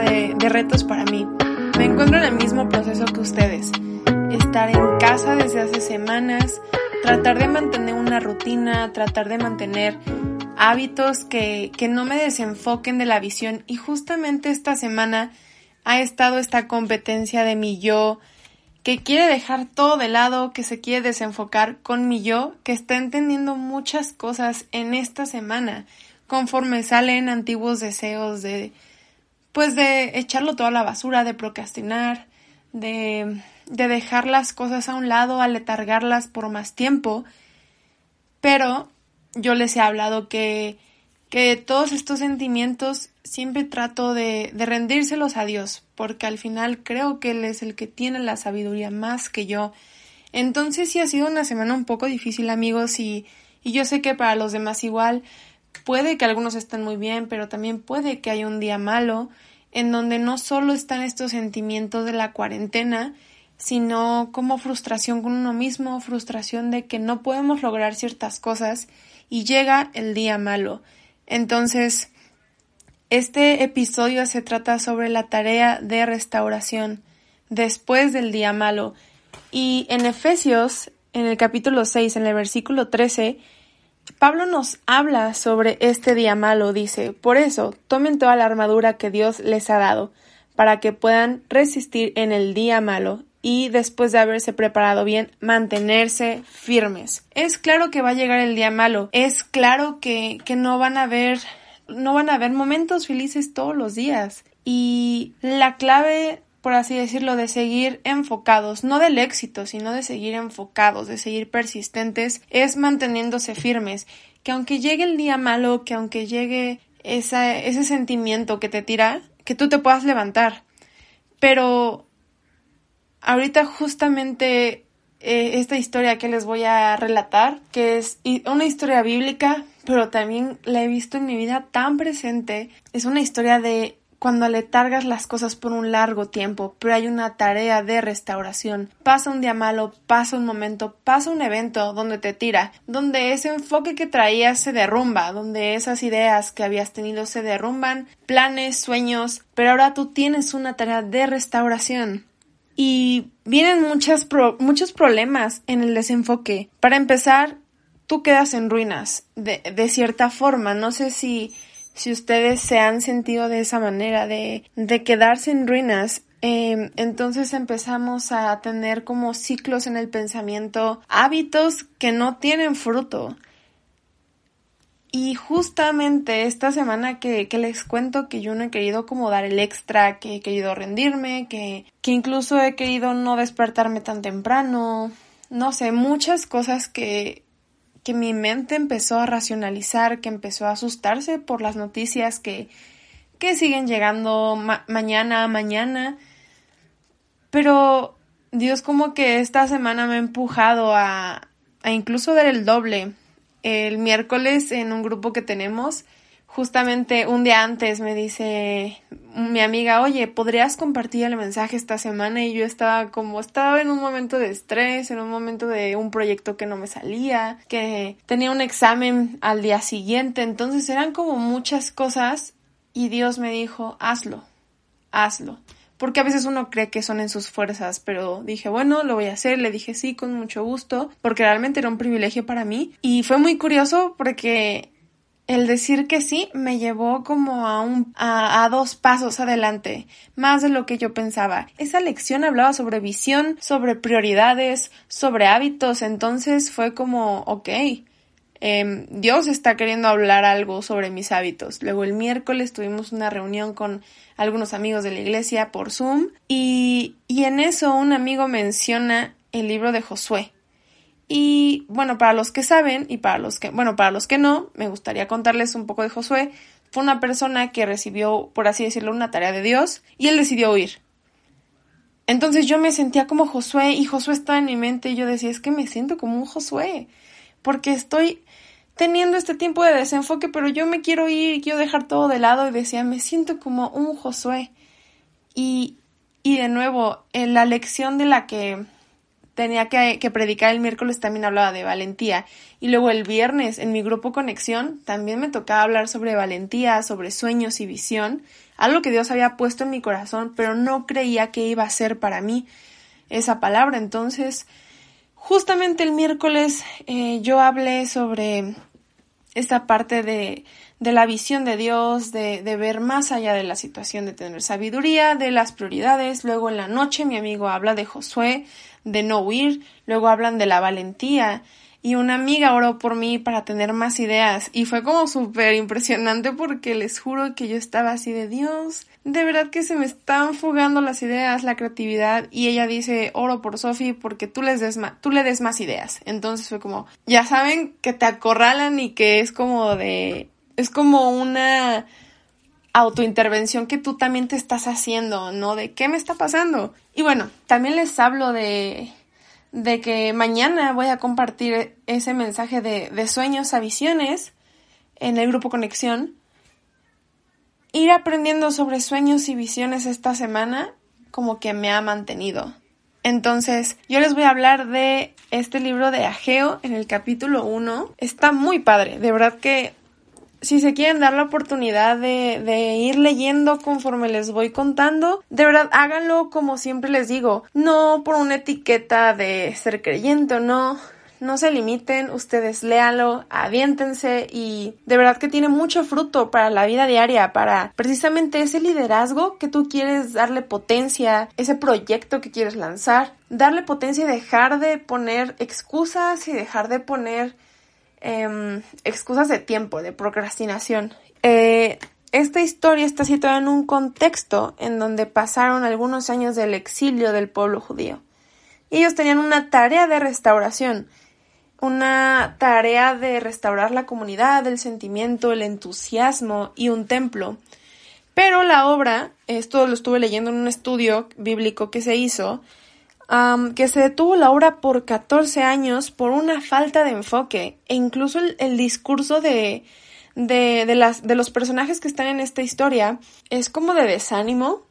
de, de, retos para mí. Me encuentro en el mismo proceso que ustedes. Estar en casa desde hace semanas, tratar de mantener una rutina, tratar de mantener hábitos que, que no me desenfoquen de la visión. Y justamente esta semana ha estado esta competencia de mi yo, que quiere dejar todo de lado, que se quiere desenfocar con mi yo, que está entendiendo muchas cosas en esta semana, conforme salen antiguos deseos de, pues de echarlo todo a la basura, de procrastinar, de, de dejar las cosas a un lado, aletargarlas por más tiempo. Pero yo les he hablado que, que todos estos sentimientos siempre trato de, de rendírselos a Dios, porque al final creo que Él es el que tiene la sabiduría más que yo. Entonces sí ha sido una semana un poco difícil amigos y, y yo sé que para los demás igual puede que algunos estén muy bien, pero también puede que haya un día malo en donde no solo están estos sentimientos de la cuarentena, sino como frustración con uno mismo, frustración de que no podemos lograr ciertas cosas y llega el día malo. Entonces, este episodio se trata sobre la tarea de restauración después del día malo. Y en Efesios, en el capítulo 6, en el versículo 13, Pablo nos habla sobre este día malo. Dice, por eso, tomen toda la armadura que Dios les ha dado, para que puedan resistir en el día malo y después de haberse preparado bien, mantenerse firmes. Es claro que va a llegar el día malo. Es claro que, que no van a haber no van a haber momentos felices todos los días. Y la clave, por así decirlo, de seguir enfocados, no del éxito, sino de seguir enfocados, de seguir persistentes, es manteniéndose firmes. Que aunque llegue el día malo, que aunque llegue ese sentimiento que te tira, que tú te puedas levantar. Pero ahorita justamente eh, esta historia que les voy a relatar, que es una historia bíblica, pero también la he visto en mi vida tan presente. Es una historia de cuando aletargas las cosas por un largo tiempo, pero hay una tarea de restauración. Pasa un día malo, pasa un momento, pasa un evento donde te tira, donde ese enfoque que traías se derrumba, donde esas ideas que habías tenido se derrumban, planes, sueños, pero ahora tú tienes una tarea de restauración. Y vienen muchas muchos problemas en el desenfoque. Para empezar, tú quedas en ruinas, de, de cierta forma. No sé si, si ustedes se han sentido de esa manera, de, de quedarse en ruinas. Eh, entonces empezamos a tener como ciclos en el pensamiento, hábitos que no tienen fruto. Y justamente esta semana que, que, les cuento que yo no he querido como dar el extra, que he querido rendirme, que, que incluso he querido no despertarme tan temprano, no sé, muchas cosas que, que mi mente empezó a racionalizar, que empezó a asustarse por las noticias que, que siguen llegando mañana a mañana. Pero Dios como que esta semana me ha empujado a, a incluso dar el doble. El miércoles en un grupo que tenemos justamente un día antes me dice mi amiga, oye, ¿podrías compartir el mensaje esta semana? Y yo estaba como, estaba en un momento de estrés, en un momento de un proyecto que no me salía, que tenía un examen al día siguiente, entonces eran como muchas cosas y Dios me dijo, hazlo, hazlo. Porque a veces uno cree que son en sus fuerzas, pero dije, bueno, lo voy a hacer, le dije sí con mucho gusto, porque realmente era un privilegio para mí. Y fue muy curioso porque el decir que sí me llevó como a un a, dos pasos adelante, más de lo que yo pensaba. Esa lección hablaba sobre visión, sobre prioridades, sobre hábitos, entonces fue como, ok, em, Dios está queriendo hablar algo sobre mis hábitos. Luego el miércoles tuvimos una reunión con algunos amigos de la iglesia por Zoom y, y en eso un amigo menciona el libro de Josué. Y bueno, para los que saben y para los que, bueno, para los que no, me gustaría contarles un poco de Josué. Fue una persona que recibió, por así decirlo, una tarea de Dios y él decidió huir. Entonces yo me sentía como Josué y Josué estaba en mi mente y yo decía, es que me siento como un Josué, porque estoy teniendo este tiempo de desenfoque, pero yo me quiero ir, quiero dejar todo de lado y decía, me siento como un Josué. Y, y de nuevo, en la lección de la que tenía que, que, predicar el miércoles también hablaba de valentía. Y luego el viernes en mi grupo Conexión también me tocaba hablar sobre valentía, sobre sueños y visión, algo que Dios había puesto en mi corazón, pero no creía que iba a ser para mí esa palabra. Entonces, justamente el miércoles eh, yo hablé sobre esta parte de, de la visión de Dios, de, de, ver más allá de la situación, de tener sabiduría, de las prioridades. Luego en la noche mi amigo habla de Josué, de no huir, luego hablan de la valentía y una amiga oró por mí para tener más ideas y fue como súper impresionante porque les juro que yo estaba así de Dios, de verdad que se me están fugando las ideas, la creatividad y ella dice oro por Sophie porque tú, les des tú le des más ideas. Entonces fue como, ya saben que te acorralan y que es como de, es como una autointervención que tú también te estás haciendo, ¿no? De qué me está pasando. Y bueno, también les hablo de de que mañana voy a compartir ese mensaje de, de sueños a visiones en el grupo Conexión. Ir aprendiendo sobre sueños y visiones esta semana como que me ha mantenido. Entonces, yo les voy a hablar de este libro de Ageo en el capítulo 1. Está muy padre, de verdad que si se quieren dar la oportunidad de, de, ir leyendo conforme les voy contando, de verdad háganlo como siempre les digo, no por una etiqueta de ser creyente o no. No se limiten, ustedes léanlo, aviéntense y de verdad que tiene mucho fruto para la vida diaria, para precisamente ese liderazgo que tú quieres darle potencia, ese proyecto que quieres lanzar, darle potencia y dejar de poner excusas y dejar de poner Em, excusas de tiempo, de procrastinación. Eh, esta historia está situada en un contexto en donde pasaron algunos años del exilio del pueblo judío. Ellos tenían una tarea de restauración, una tarea de restaurar la comunidad, el sentimiento, el entusiasmo y un templo. Pero la obra, esto lo estuve leyendo en un estudio bíblico que se hizo, que se detuvo la obra por 14 años por una falta de enfoque e incluso el, discurso de, de, de, las, de los personajes que están en esta historia es como de desánimo,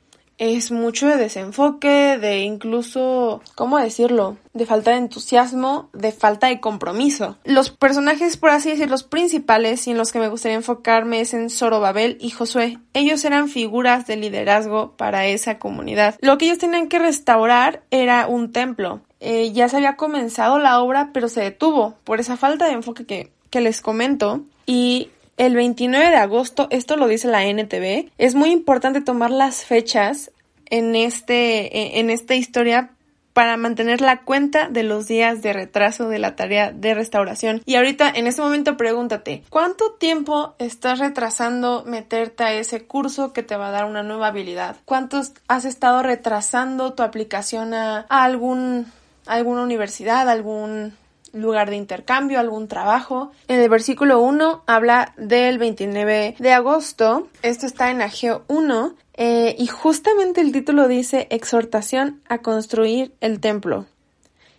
es mucho de desenfoque, de incluso, ¿cómo decirlo? De falta de entusiasmo, de falta de compromiso. Los personajes, por así decir, los principales y en los que me gustaría enfocarme es en Zorobabel y Josué. Ellos eran figuras de liderazgo para esa comunidad. Lo que ellos tenían que restaurar era un templo. Eh, ya se había comenzado la obra, pero se detuvo por esa falta de enfoque que, que les comento. Y el 29 de agosto, esto lo dice la NTV, es muy importante tomar las fechas en, este, en esta historia para mantener la cuenta de los días de retraso de la tarea de restauración. Y ahorita, en este momento, pregúntate, ¿cuánto tiempo estás retrasando meterte a ese curso que te va a dar una nueva habilidad? ¿Cuánto has estado retrasando tu aplicación a, algún, alguna universidad, algún lugar de intercambio, algún trabajo. En el versículo 1 habla del 29 de agosto. Esto está en Ageo 1 eh, y justamente el título dice exhortación a construir el templo.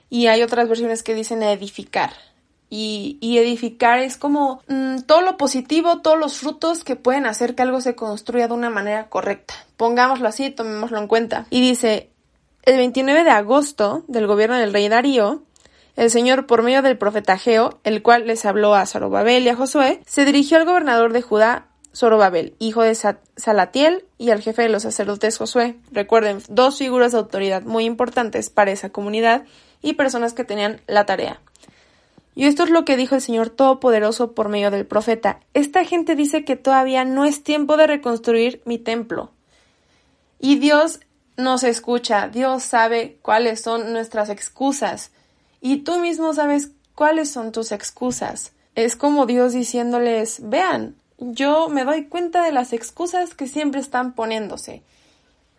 Y hay otras versiones que dicen edificar. Y, edificar es como mm, todo lo positivo, todos los frutos que pueden hacer que algo se construya de una manera correcta. Pongámoslo así, tomémoslo en cuenta. Y dice, el 29 de agosto del gobierno del rey Darío, el Señor, por medio del profeta Geo, el cual les habló a Zorobabel y a Josué, se dirigió al gobernador de Judá, Zorobabel, hijo de Salatiel, y al jefe de los sacerdotes Josué. Recuerden, dos figuras de autoridad muy importantes para esa comunidad y personas que tenían la tarea. Y esto es lo que dijo el Señor Todopoderoso por medio del profeta. Esta gente dice que todavía no es tiempo de reconstruir mi templo. Y Dios nos escucha, Dios sabe cuáles son nuestras excusas y tú mismo sabes cuáles son tus excusas. Es como Dios diciéndoles, vean, yo me doy cuenta de las excusas que siempre están poniéndose.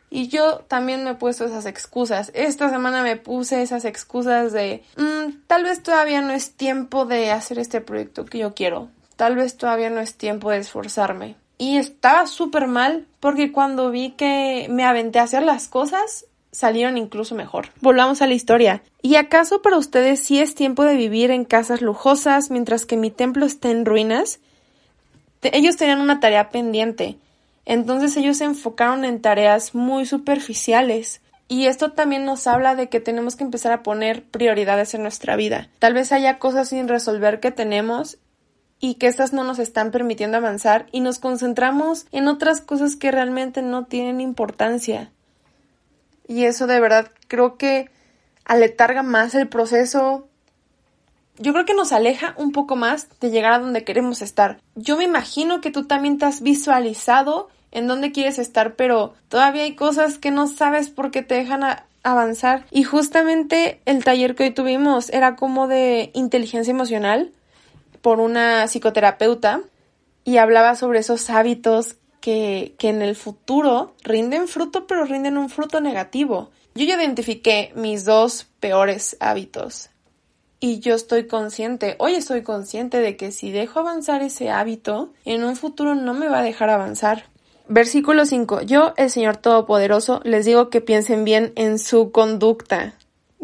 Y yo también me he puesto esas excusas. Esta semana me puse esas excusas de, mm, tal vez todavía no es tiempo de hacer este proyecto que yo quiero. Tal vez todavía no es tiempo de esforzarme. Y estaba súper mal porque cuando vi que me aventé a hacer las cosas, salieron incluso mejor. Volvamos a la historia. ¿Y acaso para ustedes sí es tiempo de vivir en casas lujosas mientras que mi templo está en ruinas? ellos tenían una tarea pendiente, entonces ellos se enfocaron en tareas muy superficiales Y esto también nos habla de que tenemos que empezar a poner prioridades en nuestra vida. Tal vez haya cosas sin resolver que tenemos y que estas no nos están permitiendo avanzar y nos concentramos en otras cosas que realmente no tienen importancia. Y eso de verdad creo que aletarga más el proceso. Yo creo que nos aleja un poco más de llegar a donde queremos estar. Yo me imagino que tú también te has visualizado en dónde quieres estar, pero todavía hay cosas que no sabes por qué te dejan avanzar. Y justamente el taller que hoy tuvimos era como de inteligencia emocional por una psicoterapeuta y hablaba sobre esos hábitos que, en el futuro rinden fruto, pero rinden un fruto negativo. Yo ya identifiqué mis dos peores hábitos y yo estoy consciente, hoy estoy consciente de que si dejo avanzar ese hábito, en un futuro no me va a dejar avanzar. Versículo 5. Yo, el Señor Todopoderoso, les digo que piensen bien en su conducta.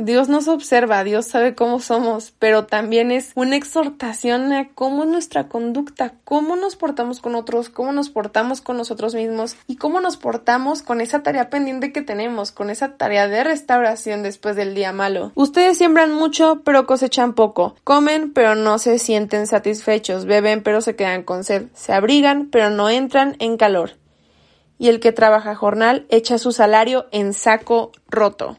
Dios nos observa, Dios sabe cómo somos, pero también es una exhortación a cómo es nuestra conducta, cómo nos portamos con otros, cómo nos portamos con nosotros mismos y cómo nos portamos con esa tarea pendiente que tenemos, con esa tarea de restauración después del día malo. Ustedes siembran mucho, pero cosechan poco. Comen, pero no se sienten satisfechos. Beben, pero se quedan con sed. Se abrigan, pero no entran en calor. Y el que trabaja jornal echa su salario en saco roto.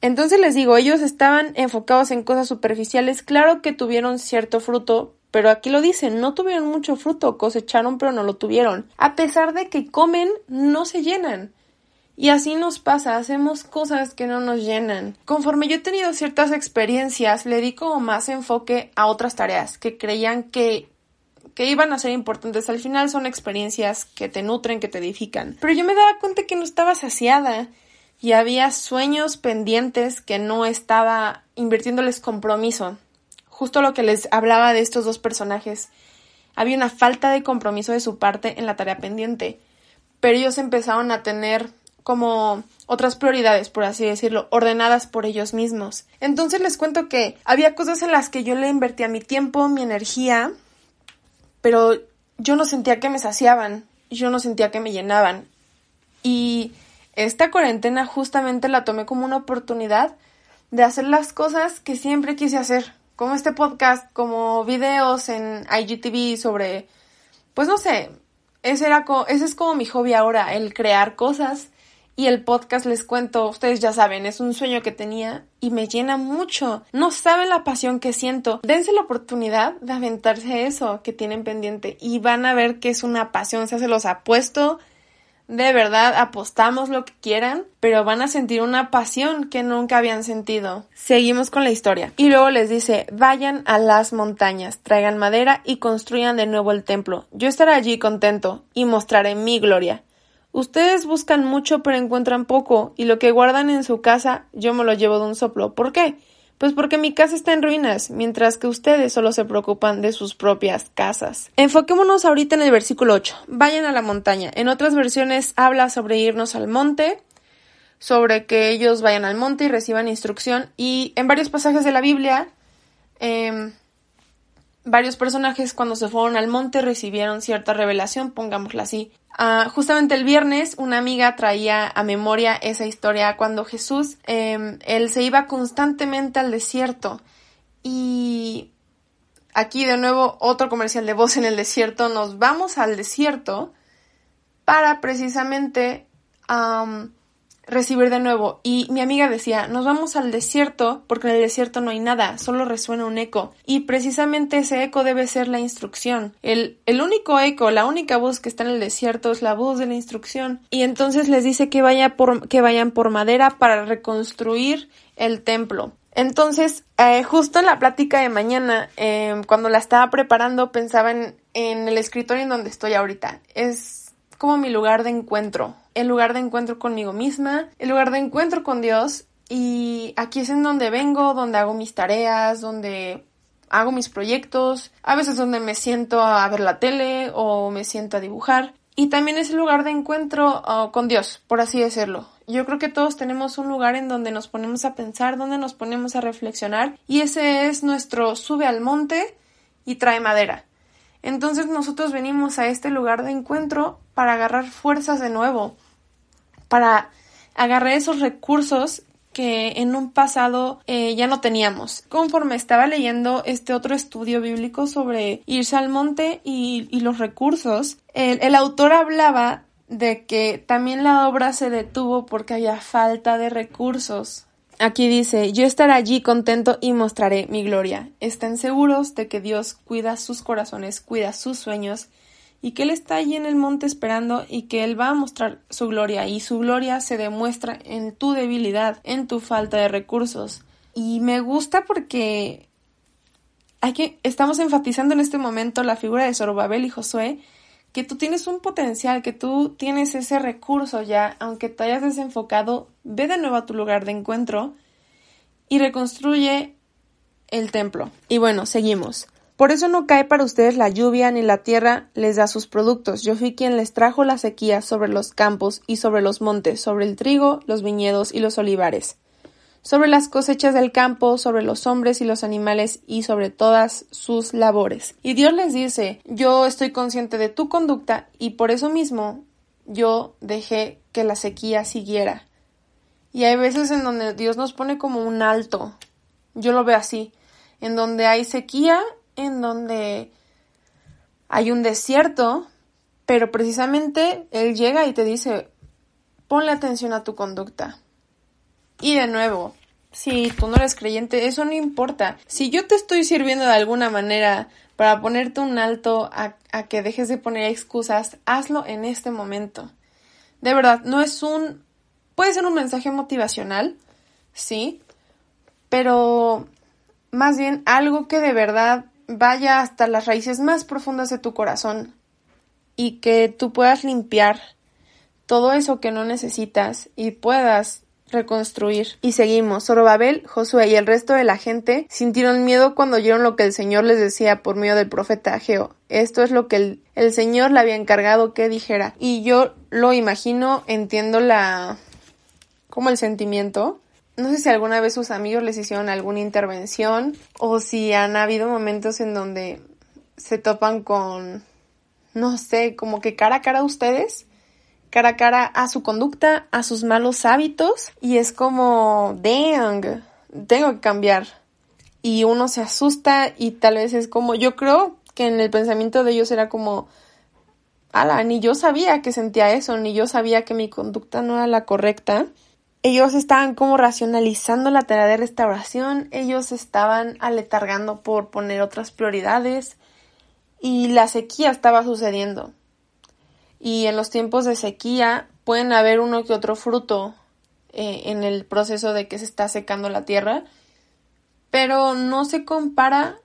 Entonces les digo, ellos estaban enfocados en cosas superficiales, claro que tuvieron cierto fruto, pero aquí lo dicen, no tuvieron mucho fruto, cosecharon pero no lo tuvieron. A pesar de que comen, no se llenan. Y así nos pasa, hacemos cosas que no nos llenan. Conforme yo he tenido ciertas experiencias, le di como más enfoque a otras tareas que creían que que iban a ser importantes. Al final son experiencias que te nutren, que te edifican. Pero yo me daba cuenta que no estaba saciada y había sueños pendientes que no estaba invirtiéndoles compromiso. Justo lo que les hablaba de estos dos personajes. Había una falta de compromiso de su parte en la tarea pendiente, pero ellos empezaron a tener como otras prioridades, por así decirlo, ordenadas por ellos mismos. Entonces les cuento que había cosas en las que yo le invertía mi tiempo, mi energía, pero yo no sentía que me saciaban, yo no sentía que me llenaban. Y esta cuarentena justamente la tomé como una oportunidad de hacer las cosas que siempre quise hacer, como este podcast, como videos en IGTV sobre, pues no sé, ese, era es como mi hobby ahora, el crear cosas. Y el podcast, les cuento, ustedes ya saben, es un sueño que tenía y me llena mucho. No saben la pasión que siento. Dense la oportunidad de aventarse eso que tienen pendiente y van a ver que es una pasión. se los apuesto de verdad apostamos lo que quieran, pero van a sentir una pasión que nunca habían sentido. Seguimos con la historia. Y luego les dice, vayan a las montañas, traigan madera y construyan de nuevo el templo. Yo estaré allí contento y mostraré mi gloria. Ustedes buscan mucho pero encuentran poco, y lo que guardan en su casa yo me lo llevo de un soplo. ¿Por qué? Pues porque mi casa está en ruinas, mientras que ustedes solo se preocupan de sus propias casas. Enfoquémonos ahorita en el versículo 8. Vayan a la montaña. En otras versiones habla sobre irnos al monte, sobre que ellos vayan al monte y reciban instrucción. Y en varios pasajes de la Biblia, em, varios personajes cuando se fueron al monte recibieron cierta revelación, pongámosla así. Ah, justamente el viernes una amiga traía a memoria esa historia cuando Jesús, em, él se iba constantemente al desierto y aquí de nuevo otro comercial de voz en el desierto, nos vamos al desierto para precisamente recibir de nuevo. Y mi amiga decía, nos vamos al desierto porque en el desierto no hay nada, solo resuena un eco. Y precisamente ese eco debe ser la instrucción. El, el único eco, la única voz que está en el desierto es la voz de la instrucción. Y entonces les dice que, vaya por, que vayan por madera para reconstruir el templo. Entonces, eh, justo en la plática de mañana, eh, cuando la estaba preparando, pensaba en, en el escritorio en donde estoy ahorita. Es como mi lugar de encuentro, el lugar de encuentro conmigo misma, el lugar de encuentro con Dios y aquí es en donde vengo, donde hago mis tareas, donde hago mis proyectos, a veces donde me siento a ver la tele o me siento a dibujar. Y también es el lugar de encuentro uh, con Dios, por así decirlo. Yo creo que todos tenemos un lugar en donde nos ponemos a pensar, donde nos ponemos a reflexionar, y ese es nuestro sube al monte y trae madera. Entonces nosotros venimos a este lugar de encuentro para agarrar fuerzas de nuevo, para agarré esos recursos que en un pasado eh, ya no teníamos. Conforme estaba leyendo este otro estudio bíblico sobre irse al monte y, los recursos, el, el autor hablaba de que también la obra se detuvo porque había falta de recursos. Aquí dice, yo estaré allí contento y mostraré mi gloria. Estén seguros de que Dios cuida sus corazones, cuida sus sueños y que Él está allí en el monte esperando y que Él va a mostrar su gloria y su gloria se demuestra en tu debilidad, en tu falta de recursos. Y me gusta porque hay que, estamos enfatizando en este momento la figura de Zorobabel y Josué, que tú tienes un potencial, que tú tienes ese recurso ya, aunque te hayas desenfocado, ve de nuevo a tu lugar de encuentro y reconstruye el templo. Y bueno, seguimos. Por eso no cae para ustedes la lluvia ni la tierra les da sus productos. Yo fui quien les trajo la sequía sobre los campos y sobre los montes, sobre el trigo, los viñedos y los olivares, sobre las cosechas del campo, sobre los hombres y los animales y sobre todas sus labores. Y Dios les dice, yo estoy consciente de tu conducta y por eso mismo yo dejé que la sequía siguiera. Y hay veces en donde Dios nos pone como un alto. Yo lo veo así, en donde hay sequía en donde hay un desierto, pero precisamente Él llega y te dice, ponle atención a tu conducta. Y de nuevo, si tú no eres creyente, eso no importa. Si yo te estoy sirviendo de alguna manera para ponerte un alto a, a, que dejes de poner excusas, hazlo en este momento. De verdad, no es un... puede ser un mensaje motivacional, sí, pero más bien algo que de verdad vaya hasta las raíces más profundas de tu corazón y que tú puedas limpiar todo eso que no necesitas y puedas reconstruir. Y seguimos. Zorobabel, Josué y el resto de la gente sintieron miedo cuando oyeron lo que el Señor les decía por medio del profeta Ageo. Esto es lo que el, el Señor le había encargado que dijera. Y yo lo imagino, entiendo la... como el sentimiento no sé si alguna vez sus amigos les hicieron alguna intervención o si han habido momentos en donde se topan con, no sé, como que cara a cara a ustedes, cara a cara a su conducta, a sus malos hábitos y es como, dang, tengo que cambiar. Y uno se asusta y tal vez es como, yo creo que en el pensamiento de ellos era como, ala, ni yo sabía que sentía eso, ni yo sabía que mi conducta no era la correcta ellos estaban como racionalizando la tarea de restauración, ellos estaban aletargando por poner otras prioridades y la sequía estaba sucediendo. Y en los tiempos de sequía pueden haber uno que otro fruto eh, en el proceso de que se está secando la tierra, pero no se compara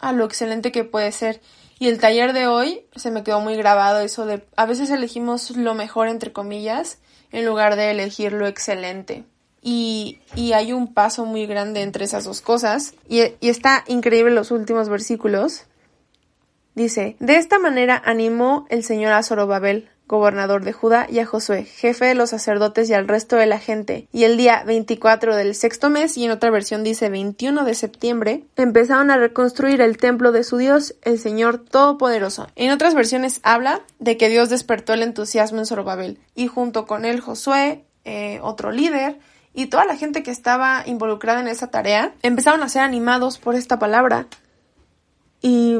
a lo excelente que puede ser. Y el taller de hoy se me quedó muy grabado eso de a veces elegimos lo mejor entre comillas en lugar de elegir lo excelente. Y, y, hay un paso muy grande entre esas dos cosas. Y, y está increíble los últimos versículos. Dice, de esta manera animó el Señor a Zorobabel, gobernador de Judá, y a Josué, jefe de los sacerdotes y al resto de la gente. Y el día 24 del sexto mes, y en otra versión dice 21 de septiembre, empezaron a reconstruir el templo de su Dios, el Señor Todopoderoso. En otras versiones habla de que Dios despertó el entusiasmo en Zorobabel, y junto con él Josué, eh, otro líder, y toda la gente que estaba involucrada en esa tarea, empezaron a ser animados por esta palabra. Y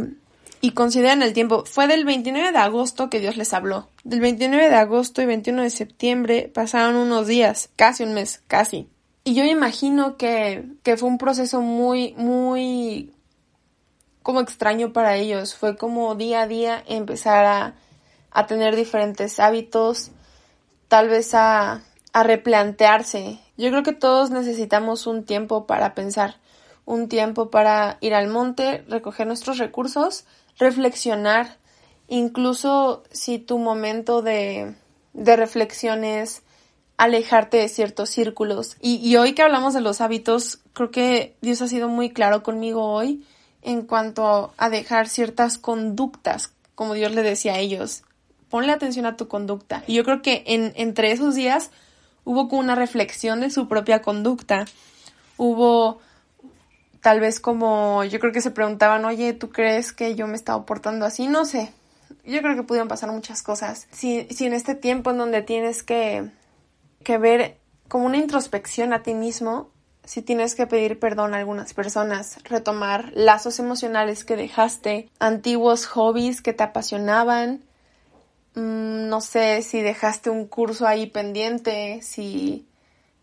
y consideran el tiempo. Fue del 29 de agosto que Dios les habló. Del 29 de agosto y 21 de septiembre pasaron unos días, casi un mes, casi. Y yo imagino que, que fue un proceso muy, muy como extraño para ellos. Fue como día a día empezar a, a tener diferentes hábitos, tal vez a, a replantearse. Yo creo que todos necesitamos un tiempo para pensar, un tiempo para ir al monte, recoger nuestros recursos reflexionar, incluso si tu momento de, de reflexión es alejarte de ciertos círculos. Y, y, hoy que hablamos de los hábitos, creo que Dios ha sido muy claro conmigo hoy en cuanto a dejar ciertas conductas, como Dios le decía a ellos. Ponle atención a tu conducta. Y yo creo que en, entre esos días hubo una reflexión de su propia conducta. Hubo tal vez como yo creo que se preguntaban, oye, ¿tú crees que yo me estaba portando así? No sé. Yo creo que pudieron pasar muchas cosas. Si, si en este tiempo en donde tienes que, que ver como una introspección a ti mismo si tienes que pedir perdón a algunas personas, retomar lazos emocionales que dejaste, antiguos hobbies que te apasionaban, mm, no sé si dejaste un curso ahí pendiente, si,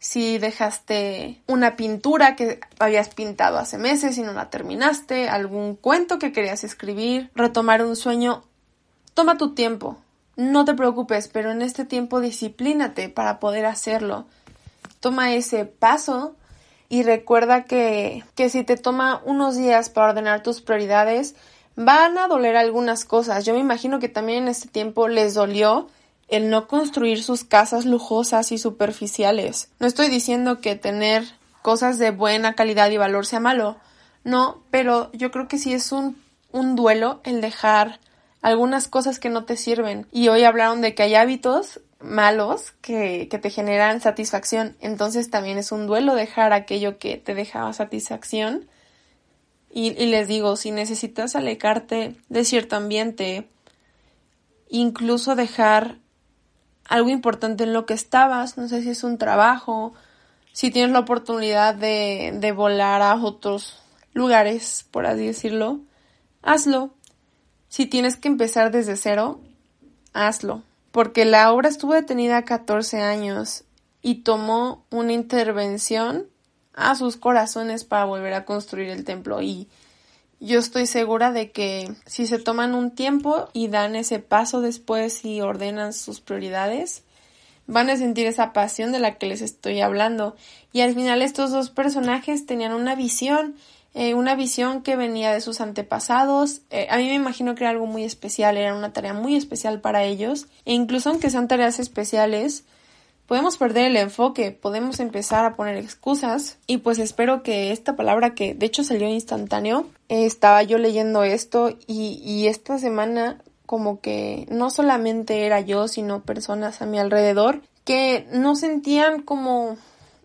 si dejaste una pintura que habías pintado hace meses y no la terminaste, algún cuento que querías escribir, retomar un sueño. Toma tu tiempo, no te preocupes, pero en este tiempo disciplínate para poder hacerlo. Toma ese paso y recuerda que, que si te toma unos días para ordenar tus prioridades, van a doler algunas cosas. Yo me imagino que también en este tiempo les dolió el no construir sus casas lujosas y superficiales. No estoy diciendo que tener cosas de buena calidad y valor sea malo, no, pero yo creo que sí es un, un duelo el dejar algunas cosas que no te sirven. Y hoy hablaron de que hay hábitos malos que, que, te generan satisfacción. Entonces también es un duelo dejar aquello que te dejaba satisfacción. Y, y, les digo, si necesitas alejarte de cierto ambiente, incluso dejar algo importante en lo que estabas, no sé si es un trabajo, si tienes la oportunidad de, de volar a otros lugares, por así decirlo, hazlo. Si tienes que empezar desde cero, hazlo porque la obra estuvo detenida 14 años y tomó una intervención a sus corazones para volver a construir el templo y yo estoy segura de que si se toman un tiempo y dan ese paso después y ordenan sus prioridades, van a sentir esa pasión de la que les estoy hablando. Y al final estos dos personajes tenían una visión eh, una visión que venía de sus antepasados. Eh, a mí me imagino que era algo muy especial, era una tarea muy especial para ellos. E incluso aunque sean tareas especiales, podemos perder el enfoque, podemos empezar a poner excusas. Y pues espero que esta palabra que de hecho salió instantáneo, estaba yo leyendo esto y, y esta semana como que no solamente era yo, sino personas a mi alrededor que no sentían como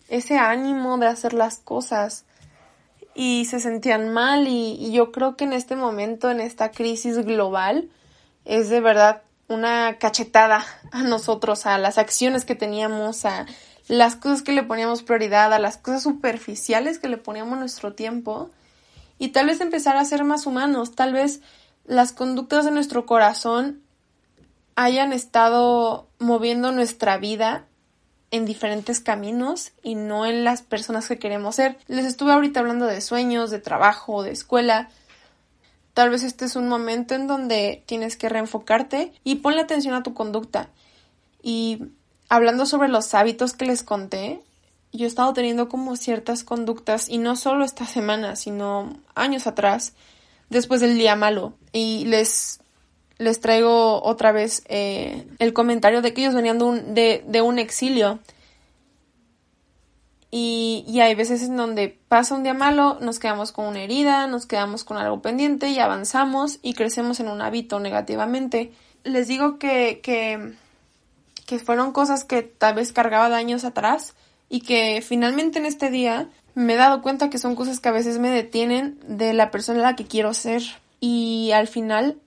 ese ánimo de hacer las cosas y se sentían mal y, yo creo que en este momento, en esta crisis global, es de verdad una cachetada a nosotros, a las acciones que teníamos, a las cosas que le poníamos prioridad, a las cosas superficiales que le poníamos nuestro tiempo y tal vez empezar a ser más humanos, tal vez las conductas de nuestro corazón hayan estado moviendo nuestra vida en diferentes caminos y no en las personas que queremos ser. Les estuve ahorita hablando de sueños, de trabajo, de escuela. Tal vez este es un momento en donde tienes que reenfocarte y ponle atención a tu conducta. Y hablando sobre los hábitos que les conté, yo he estado teniendo como ciertas conductas y no solo esta semana, sino años atrás, después del día malo. Y les les traigo otra vez eh, el comentario de que ellos venían de de, un exilio. Y, hay veces en donde pasa un día malo, nos quedamos con una herida, nos quedamos con algo pendiente y avanzamos y crecemos en un hábito negativamente. Les digo que, que, que fueron cosas que tal vez cargaba de años atrás y que finalmente en este día me he dado cuenta que son cosas que a veces me detienen de la persona a la que quiero ser. Y al final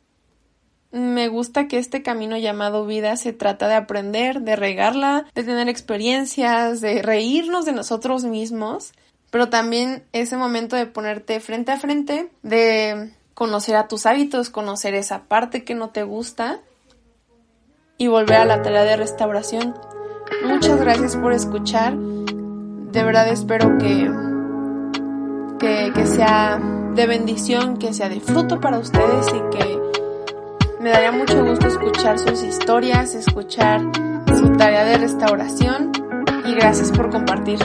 me gusta que este camino llamado vida se trata de aprender, de regarla, de tener experiencias, de reírnos de nosotros mismos, pero también ese momento de ponerte frente a frente, de conocer a tus hábitos, conocer esa parte que no te gusta y volver a la tarea de restauración. Muchas gracias por escuchar. De verdad espero que, que, que sea de bendición, que sea de fruto para ustedes y que me daría mucho gusto escuchar sus historias, escuchar su tarea de restauración y gracias por compartir.